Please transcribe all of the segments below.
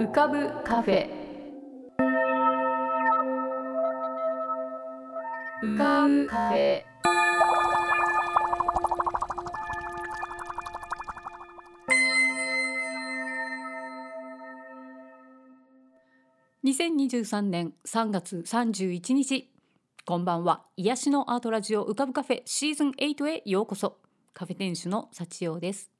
浮かぶカフェ。浮かぶカフェ。2023年3月31日。こんばんは。癒しのアートラジオ浮かぶカフェシーズン8へようこそ。カフェ店主の幸代です。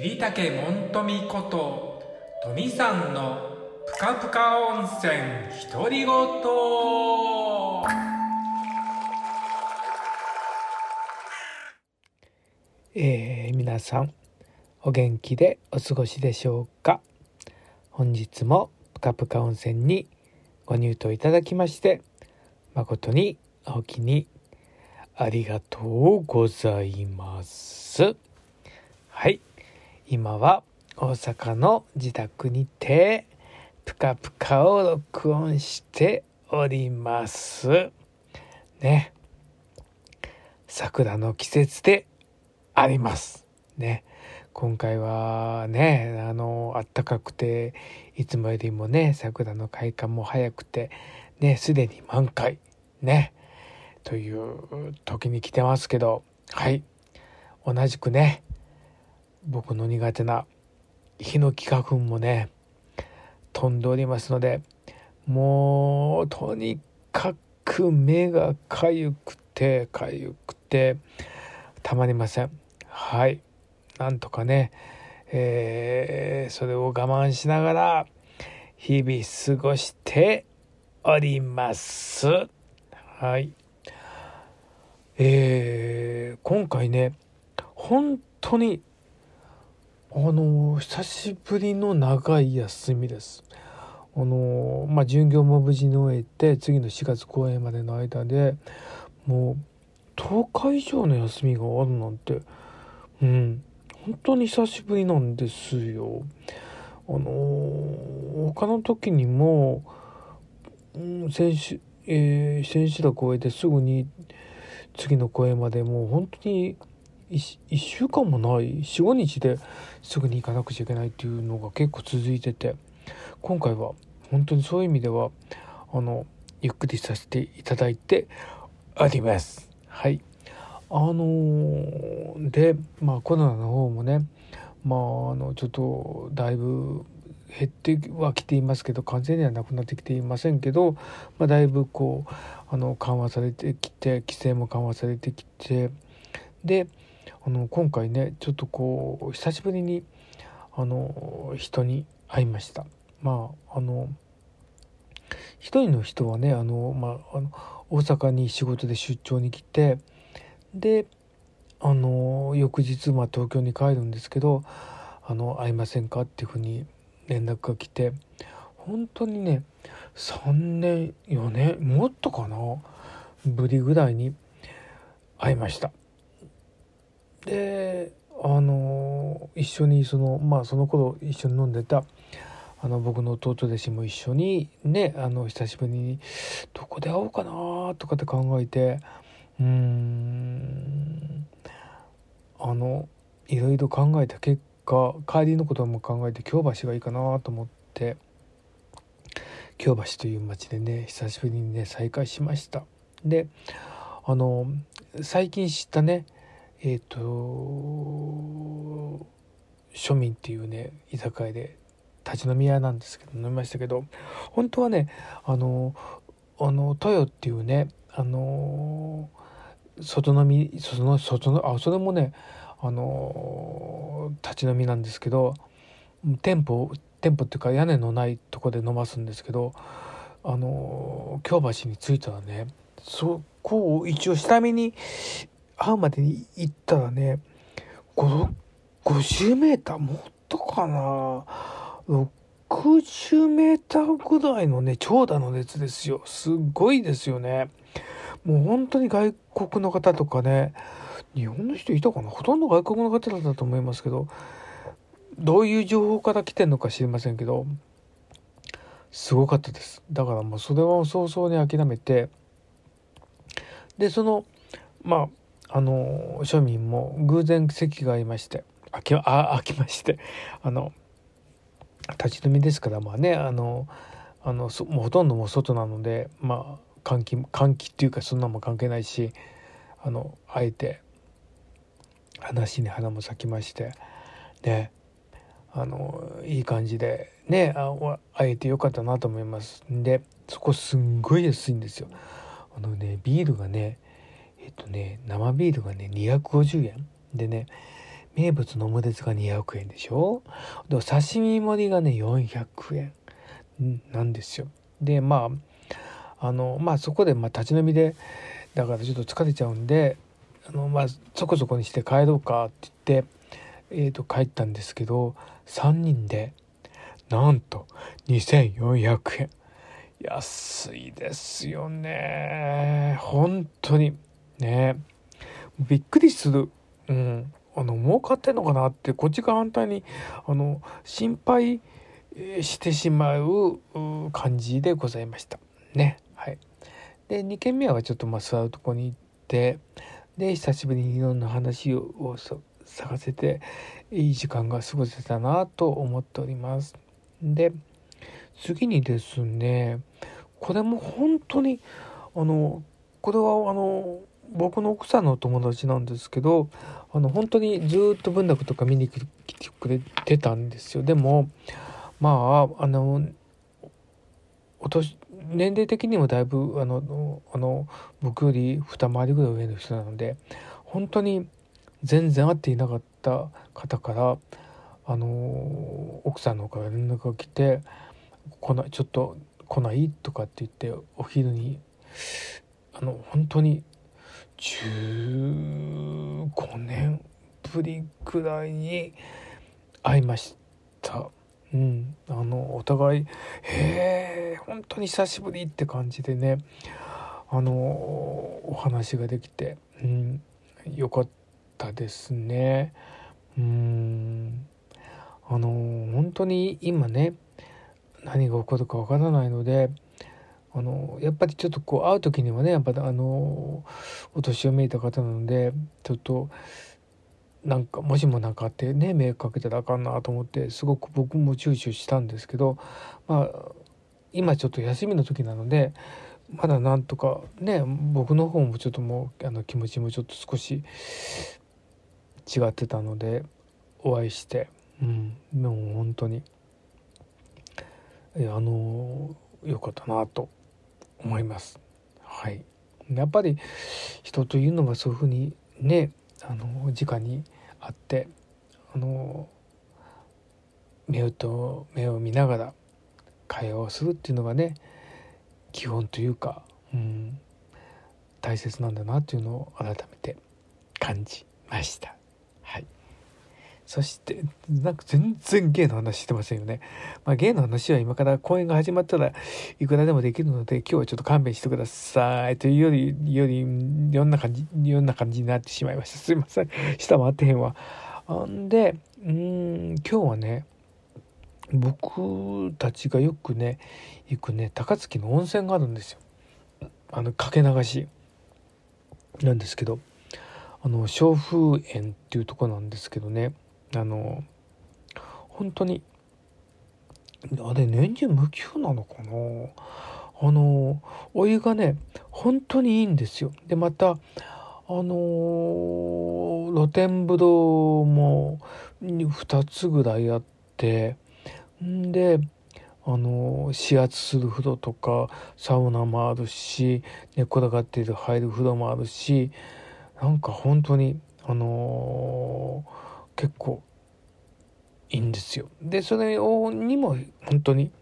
桐竹門富こと富さんのぷかぷか温泉独り言。えー、皆さんお元気でお過ごしでしょうか？本日もぷかぷか温泉にご入湯いただきまして誠にお気にありがとうございます。はい。今は大阪の自宅にてぷかぷかを録音しております。ね。桜の季節であります。ね。今回はねあの暖かくていつもよりもね桜の開花も早くてねすでに満開。ね。という時に来てますけどはい。同じくね僕の苦手なヒノキ花粉もね飛んでおりますのでもうとにかく目がかゆくてかゆくてたまりません。はい。なんとかね、えー、それを我慢しながら日々過ごしております。はい。えー、今回ね本当にあの久しぶりの長い休みです。あのまあ巡業も無事に終えて次の4月公演までの間でもう10日以上の休みがあるなんてうん本当に久しぶりなんですよ。あの他の時にも、うん、先週、えー、先週だ公演ですぐに次の公演までもう本当に 1, 週間もない45日ですぐに行かなくちゃいけないっていうのが結構続いてて今回は本当にそういう意味ではあのゆっくりさせていただいてあります。はいあのー、でまあコロナの方もねまああのちょっとだいぶ減ってはきていますけど完全にはなくなってきていませんけど、まあ、だいぶこうあの緩和されてきて規制も緩和されてきてであの今回ねちょっとこう久しぶりにあの人に会いました。まああの一人の人はねあの、まあ、あの大阪に仕事で出張に来てであの翌日、まあ、東京に帰るんですけど「あの会いませんか?」っていうふうに連絡が来て本当にね3年4年もっとかなぶりぐらいに会いました。であの一緒にそのまあその頃一緒に飲んでたあの僕の弟弟子も一緒にねあの久しぶりにどこで会おうかなとかって考えてうーんあのいろいろ考えた結果帰りのことも考えて京橋がいいかなと思って京橋という町でね久しぶりにね再会しました。であの最近知ったねえっ、ー、と庶民っていうね居酒屋で立ち飲み屋なんですけど飲みましたけど本当はねあのあの豊っていうねあの外飲みその外のあそれもねあの立ち飲みなんですけど店舗店舗っていうか屋根のないとこで飲ますんですけどあの京橋に着いたらねそこを一応下見に会うまでに行ったらね50メーターもっとかな。60メーターぐらいのね長蛇の列ですよ。すごいですよね。もう本当に外国の方とかね日本の人いたかな？ほとんど外国の方だったと思いますけどどういう情報から来てんのか知りませんけどすごかったです。だからもうそれは早々に諦めてでそのまああの庶民も偶然席がありまして開きあ開きまして あの立ち飲みですからまあねあのあのもうほとんどもう外なのでまあ換気換気っていうかそんなも関係ないしあのあえて話に花も咲きましてであのいい感じでねあ会えてよかったなと思います。でそこすんごい安いんですよ。あのねビールがねえっとね生ビールがね250円でね名物のオムレツが200円でしょ？で刺身盛りがね400円なんですよ。でまああのまあそこでまあ立ち飲みでだからちょっと疲れちゃうんであのまあそこそこにして帰ろうかって言って、えー、と帰ったんですけど3人でなんと2400円安いですよね。本当に。ね。びっくりする。うん。あの儲かってんのかなってこっちが反対にあの心配してしまう感じでございました。ね。はい。で2軒目はちょっとまあ座るとこに行ってで久しぶりにいろんな話を探せていい時間が過ごせたなと思っております。で次にですねこれも本当にあのこれはあの僕の奥さんの友達なんですけどあの本当にずっと文楽とか見に来てくれてたんですよでもまああのお年年齢的にもだいぶあのあの僕より二回りぐらい上の人なので本当に全然会っていなかった方からあの奥さんの方から連絡が来て「来ないちょっと来ない?」とかって言ってお昼にあの本当に15年ぶりくらいに会いました。うん、あのお互い「へえ本当に久しぶり」って感じでねあのお話ができて、うん、よかったですね。うんあの本当に今ね何が起こるかわからないのであのやっぱりちょっとこう会う時にはねやっぱあのお年をめいた方なのでちょっとなんかもしも何かあってね迷惑かけたらあかんなと思ってすごく僕も躊躇したんですけどまあ今ちょっと休みの時なのでまだなんとかね僕の方もちょっともうあの気持ちもちょっと少し違ってたのでお会いしてうんもう本当にあの良かったなと思います。はいやっぱり人というのがそういうふうにねあの直に会ってあの目と目を見ながら会話をするっていうのがね基本というか、うん、大切なんだなというのを改めて感じました。そしてなんか全然芸の話してませんよね。まあ、芸の話は今から公演が始まったらいくらでもできるので今日はちょっと勘弁してくださいというよりよりいろんな感じいろんな感じになってしまいましたすいません下回ってへんわ。んでうん今日はね僕たちがよくね行くね高槻の温泉があるんですよ。あのかけ流しなんですけどあの小風園っていうとこなんですけどねあの本当にあれ年中無休なのかな？あのお湯がね本当にいいんですよ。でまたあの露天風呂も2つぐらいあってんであの指圧する風呂とかサウナもあるし寝転がっている入る風呂もあるしなんか本当にあのー結構いいんですよ。でそれにも本当に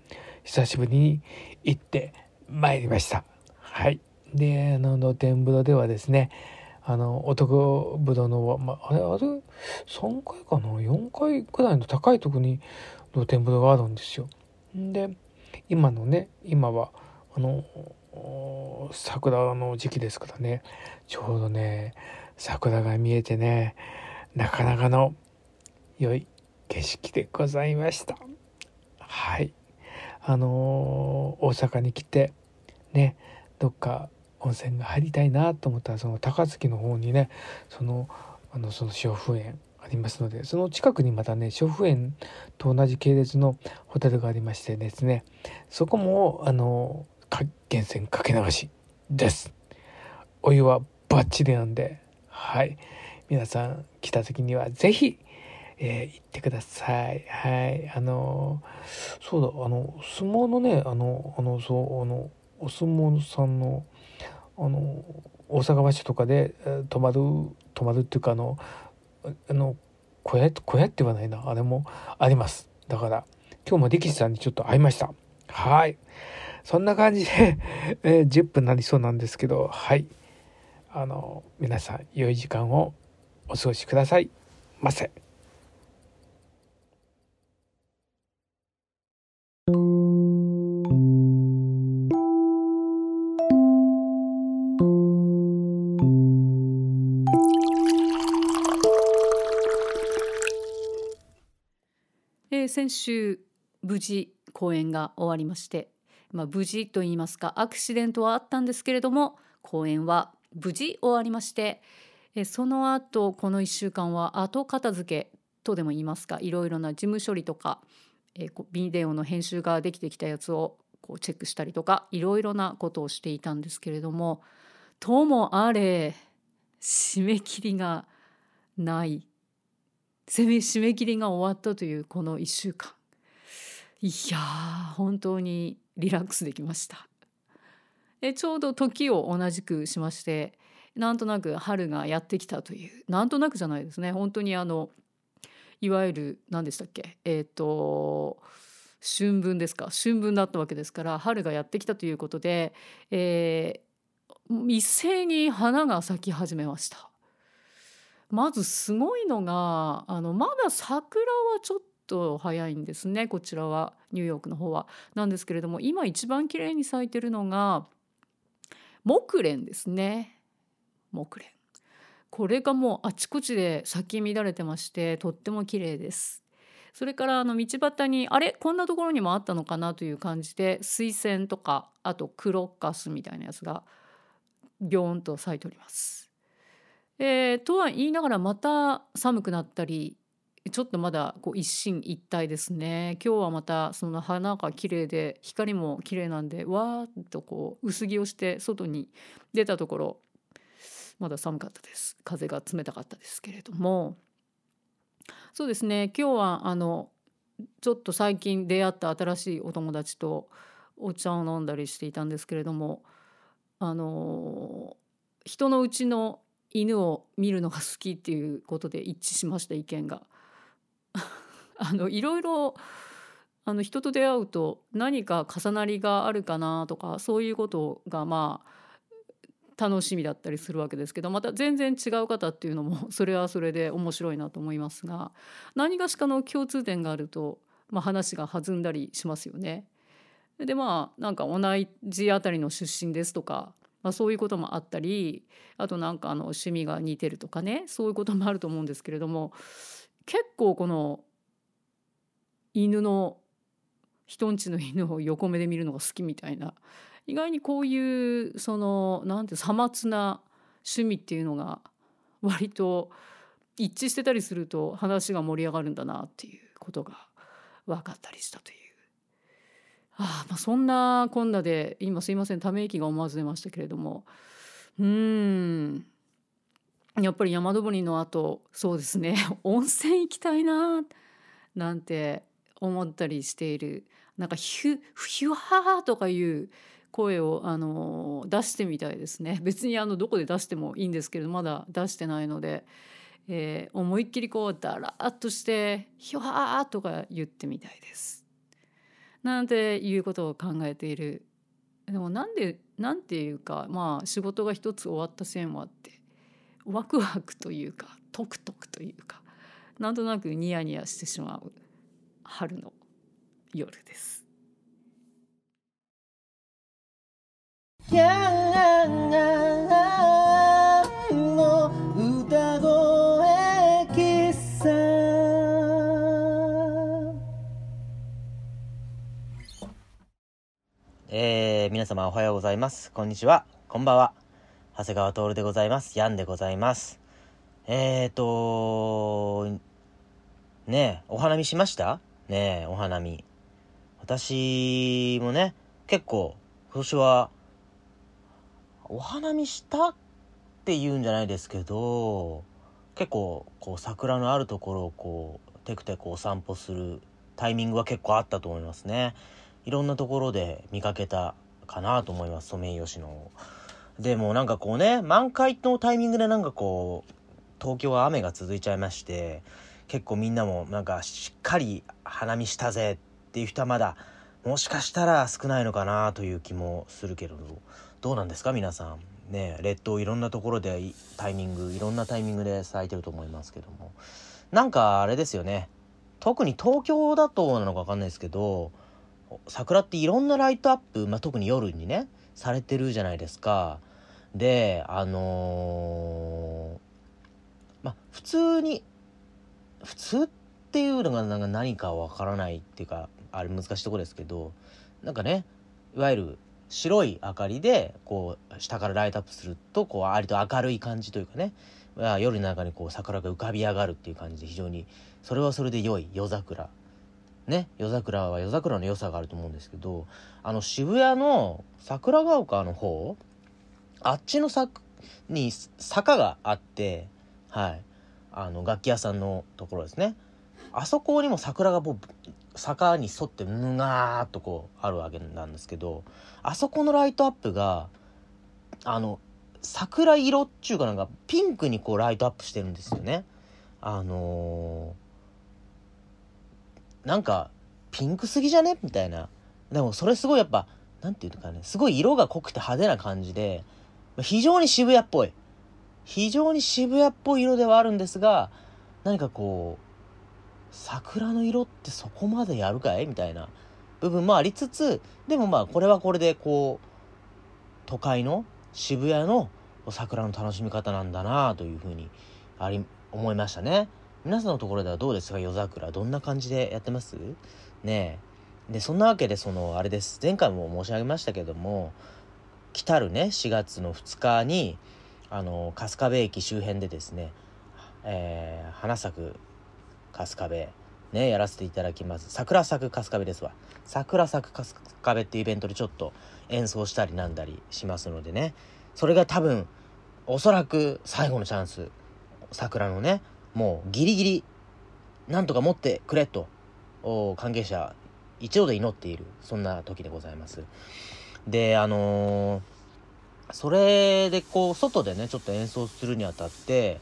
久しぶりに行ってまいりました。はい。であの露天風呂ではですねあの男ぶどの、まあ、あれあれ3階かな？4階くらいの高いとこに露天風呂があるんですよ。で今のね今はあの桜の時期ですからねちょうどね桜が見えてねなかなかの良い景色でございました。はい。あのー、大阪に来てねどっか温泉が入りたいなと思ったらその高槻の方にねそのあのその娼婦園ありますのでその近くにまたね娼婦園と同じ系列のホテルがありましてですねそこもあの源泉かけ流しです。お湯はバッチリなんではい。皆さん来た時には是非えー、行ってください。はい。あのそうだ、あの、相撲のね、あの、あの、そう、あの、お相撲さんの、あの、大阪場所とかで、え泊まる、泊まるっていうか、あの、あの、小屋、小屋って言わないな。あれもあります。だから、今日も力士さんにちょっと会いました。はい。そんな感じで えー、10分なりそうなんですけど、はい。あの、皆さん、良い時間をお過ごしくださいませ。先週無事公演が終わりまして、まあ、無事と言いますかアクシデントはあったんですけれども公演は無事終わりましてその後この1週間は後片付けとでも言いますかいろいろな事務処理とか、ビデオの編集ができてきたやつをこうチェックしたりとかいろいろなことをしていたんですけれどもともあれ締め切りがない 締め切りが終わったというこの1週間。いやー本当にリラックスできました。えちょうど時を同じくしましてなんとなく春がやってきたというなんとなくじゃないですね。本当にあのいわゆる何でしたっけえっ、ー、と春分ですか。春分だったわけですから春がやってきたということで、えー、一斉に花が咲き始めました。まずすごいのがあのまだ桜はちょっと早いんですねこちらはニューヨークの方は。なんですけれども今一番綺麗に咲いてるのが木蓮ですね木蓮。これがもうあちこちで咲き乱れてましてとっても綺麗です。それからあの道端にあれ？こんなところにもあったのかな？という感じで水仙とかあとクロッカスみたいなやつがビョーンと咲いております。えー、とは言いながらまた寒くなったりちょっとまだこう一進一退ですね。今日はまたその花が綺麗で光も綺麗なんでわーっとこう薄着をして外に出たところまだ寒かったです。風が冷たかったですけれども。そうですね。今日はあのちょっと最近出会った新しいお友達とお茶を飲んだりしていたんですけれどもあの人のうちの犬を見るのが好きっていうことで一致しました意見が。あのいろいろあの人と出会うと何か重なりがあるかなとかそういうことがまあ楽しみだったりするわけですけどまた全然違う方っていうのもそれはそれで面白いなと思いますが何がしかの共通点があると、まあ、話が弾んだりしますよね。でまあなんか同じあたりの出身ですとかまあ、そういうこともあったりあとなんかあの趣味が似てるとかねそういうこともあると思うんですけれども結構この犬の人んちの犬を横目で見るのが好きみたいな意外にこういうそのなんてさまつな趣味っていうのが割と一致してたりすると話が盛り上がるんだなっていうことが分かったりしたという。あまあ、そんなこんなで今すいませんため息が思わず出ましたけれども。うん。やっぱり山登りの後そうですね。温泉行きたいななんて思ったりしている。なんかヒュヒュハーとかいう声をあの出してみたいですね。別にあのどこで出してもいいんですけどまだ出してないので、えー、思いっきりこうダラッとして「ヒュハー」とか言ってみたいです。なんていうことを考えているでもなんでなんていうかまあ仕事が一つ終わった線はってワクワクというかトクトクというかなんとなくニヤニヤしてしまう春の夜です。やんえー、皆様おはようございます。こんにちは。こんばんは。長谷川徹でございます。ヤンでございます。えーと、ねえ、お花見しました？ねえ、お花見。私もね、結構、今年は、お花見したって言うんじゃないですけど、結構、こう、桜のあるところをこう、テクテクお散歩するタイミングは結構あったと思いますね。いろんなところで見かけたかなと思います。ソメイヨシノでもなんかこうね満開のタイミングでなんかこう東京は雨が続いちゃいまして結構みんなもなんかしっかり花見したぜっていう人はまだもしかしたら少ないのかなという気もするけど。どうなんですか皆さん。ね列島いろんなところでタイミングいろんなタイミングで咲いてると思いますけども。なんかあれですよね。特に東京だとなのか分かんないですけど桜っていろんなライトアップ、まあ、特に夜にねされてるじゃないですか。であのーまあ普通に普通っていうのがなんか何かわからないっていうかあれ難しいところですけどなんかねいわゆる白い明かりでこう下からライトアップするとこう割と明るい感じというかね夜の中にこう桜が浮かび上がるっていう感じで非常にそれはそれで良い夜桜。ね夜桜は夜桜の良さがあると思うんですけどあの渋谷の桜ヶ丘の方あっちの坂に坂があってはい。あの楽器屋さんのところですね。あそこにも桜がもう坂に沿ってむがーっとこうあるわけなんですけどあそこのライトアップがあの桜色っちゅうかなんかピンクにこうライトアップしてるんですよね。あのーなんかピンクすぎじゃね？みたいな。でもそれすごいやっぱなんていうのかね。すごい色が濃くて派手な感じで非常に渋谷っぽい。非常に渋谷っぽい色ではあるんですが何かこう桜の色ってそこまでやるかい？みたいな。部分もありつつでもまあこれはこれでこう都会の渋谷の桜の楽しみ方なんだなというふうにあり思いましたね。皆さんのところではどうですか？夜桜。どんな感じでやってます？ねえ。でそんなわけでそのあれです。前回も申し上げましたけども来たるね4月の2日にあの春日部駅周辺でですね、えー花咲く春日部ねやらせていただきます。桜咲く春日部ですわ。桜咲く春日部っていうイベントでちょっと演奏したりなんだりしますのでね。それが多分おそらく最後のチャンス。桜のねもうギリギリなんとか持ってくれと。関係者一度で祈っているそんな時でございます。であのーそれでこう外でねちょっと演奏するにあたって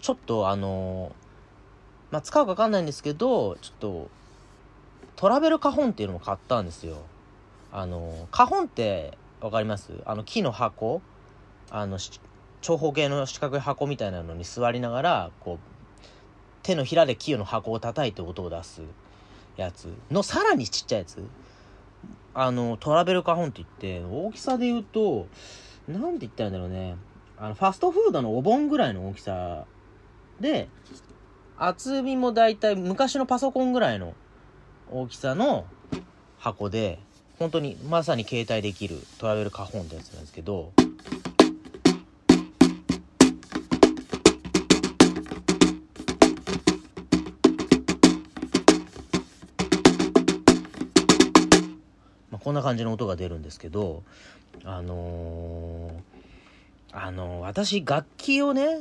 ちょっとあのーまあ使うか分かんないんですけどちょっとトラベル花本っていうのも買ったんですよ。あのー花本って分かります？あの木の箱。あの長方形の四角い箱みたいなのに座りながらこう手のひらで木の箱を叩いて音を出すやつのさらにちっちゃいやつ。あのトラベル花本って言って大きさで言うとなんて言ったらいいんだろうね。あのファストフードのお盆ぐらいの大きさで厚みもだいたい昔のパソコンぐらいの大きさの箱で本当にまさに携帯できるトラベル花本ってやつなんですけどこんな感じの音が出るんですけどあのーあのー私楽器をね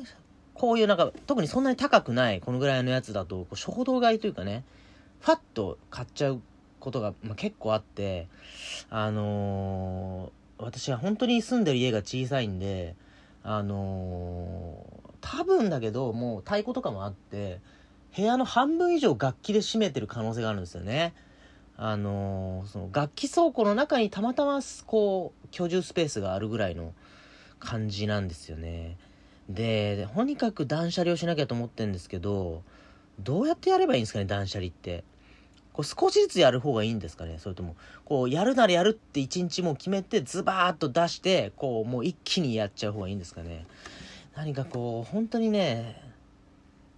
こういうなんか特にそんなに高くないこのぐらいのやつだとこう衝動買いというかねファッと買っちゃうことが、まあ、結構あってあのー私は本当に住んでる家が小さいんであの多分だけどもう太鼓とかもあって部屋の半分以上楽器で占めてる可能性があるんですよね。あのその楽器倉庫の中にたまたまこう居住スペースがあるぐらいの感じなんですよね。でとにかく断捨離をしなきゃと思ってるんですけどどうやってやればいいんですかね断捨離って。こう少しずつやる方がいいんですかねそれとも。こうやるならやるって一日もう決めてズバーッと出してこうもう一気にやっちゃう方がいいんですかね。何かこう本当にね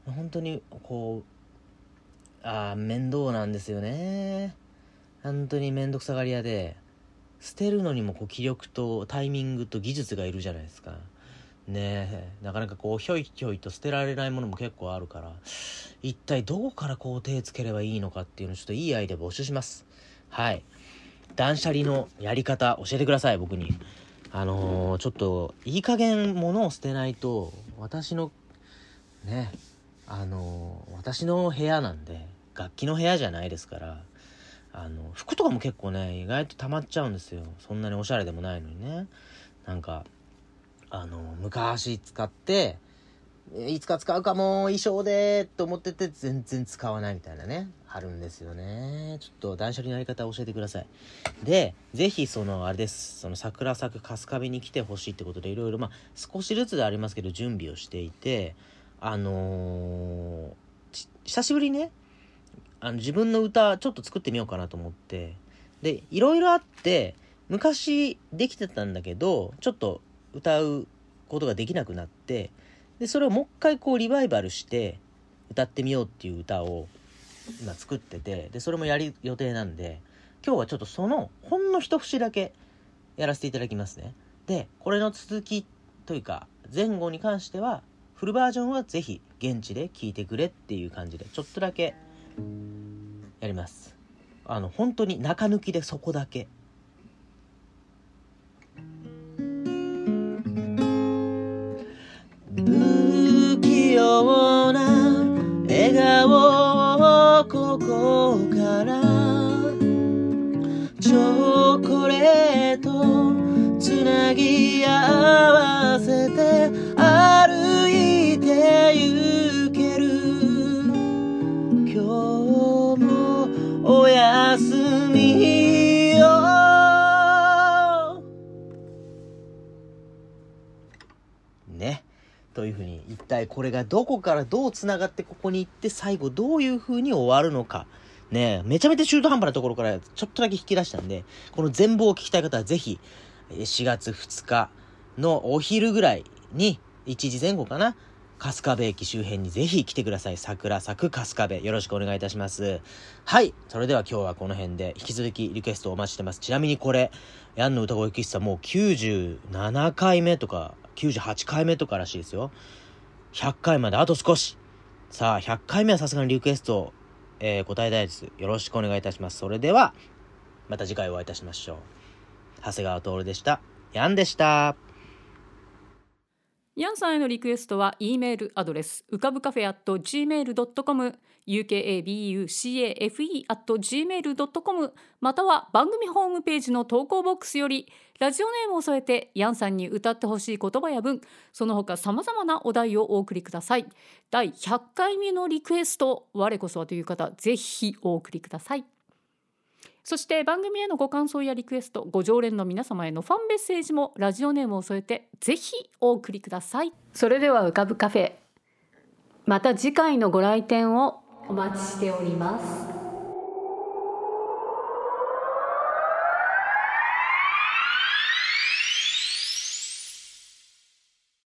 本当にこうああ面倒なんですよね。本当に面倒くさがり屋で捨てるのにもこう気力とタイミングと技術がいるじゃないですか。ねえなかなかこうひょいひょいと捨てられないものも結構あるから一体どこからこう手つければいいのかっていうのちょっといいアイデア募集します。はい。断捨離のやり方教えてください僕に。あのー、ちょっといい加減物を捨てないと私のねあのー、私の部屋なんで楽器の部屋じゃないですからあの服とかも結構ね意外と溜まっちゃうんですよ。そんなにおしゃれでもないのにね。なんかあの昔使っていつか使うかも衣装でと思ってて全然使わないみたいなね。あるんですよね。ちょっと断捨離のやり方を教えてください。で是非そのあれです。その桜咲く春日部に来てほしいってことでいろいろまあ少しずつでありますけど準備をしていてあのー、久しぶりにねあの自分の歌ちょっと作ってみようかなと思って。でいろいろあって昔できてたんだけどちょっと歌うことができなくなってでそれをもう一回こうリバイバルして歌ってみようっていう歌を今作っててでそれもやる予定なんで今日はちょっとそのほんの一節だけやらせていただきますね。でこれの続きというか前後に関してはフルバージョンはぜひ現地で聴いてくれっていう感じでちょっとだけやります。あの本当に中抜きでそこだけ。不器用な笑顔をここからチョコレートつなぎ合わせておやすみよ。ね。というふうに一体これがどこからどうつながってここに行って最後どういうふうに終わるのか。ね。めちゃめちゃ中途半端なところからちょっとだけ引き出したんでこの全貌を聞きたい方はぜひ4月2日のお昼ぐらいに1時前後かな春日部駅周辺にぜひ来てください。桜咲く春日部。よろしくお願いいたします。はい。それでは今日はこの辺で引き続きリクエストお待ちしてます。ちなみにこれ、ヤンの歌声喫茶もう97回目とか98回目とからしいですよ。100回まであと少し。さあ、100回目はさすがにリクエスト、えー、答えたいです。よろしくお願いいたします。それでは、また次回お会いいたしましょう。長谷川徹でした。ヤンでした。ヤンさんへのリクエストは E メールアドレスうかぶカフェ at gmail.com ukabucafe at gmail.com または番組ホームページの投稿ボックスよりラジオネームを添えてヤンさんに歌ってほしい言葉や文その他さまざまなお題をお送りください。第100回目のリクエスト我こそはという方ぜひお送りください。そして番組へのご感想やリクエストご常連の皆様へのファンメッセージもラジオネームを添えてぜひお送りください。それでは浮かぶカフェまた次回のご来店をお待ちしております。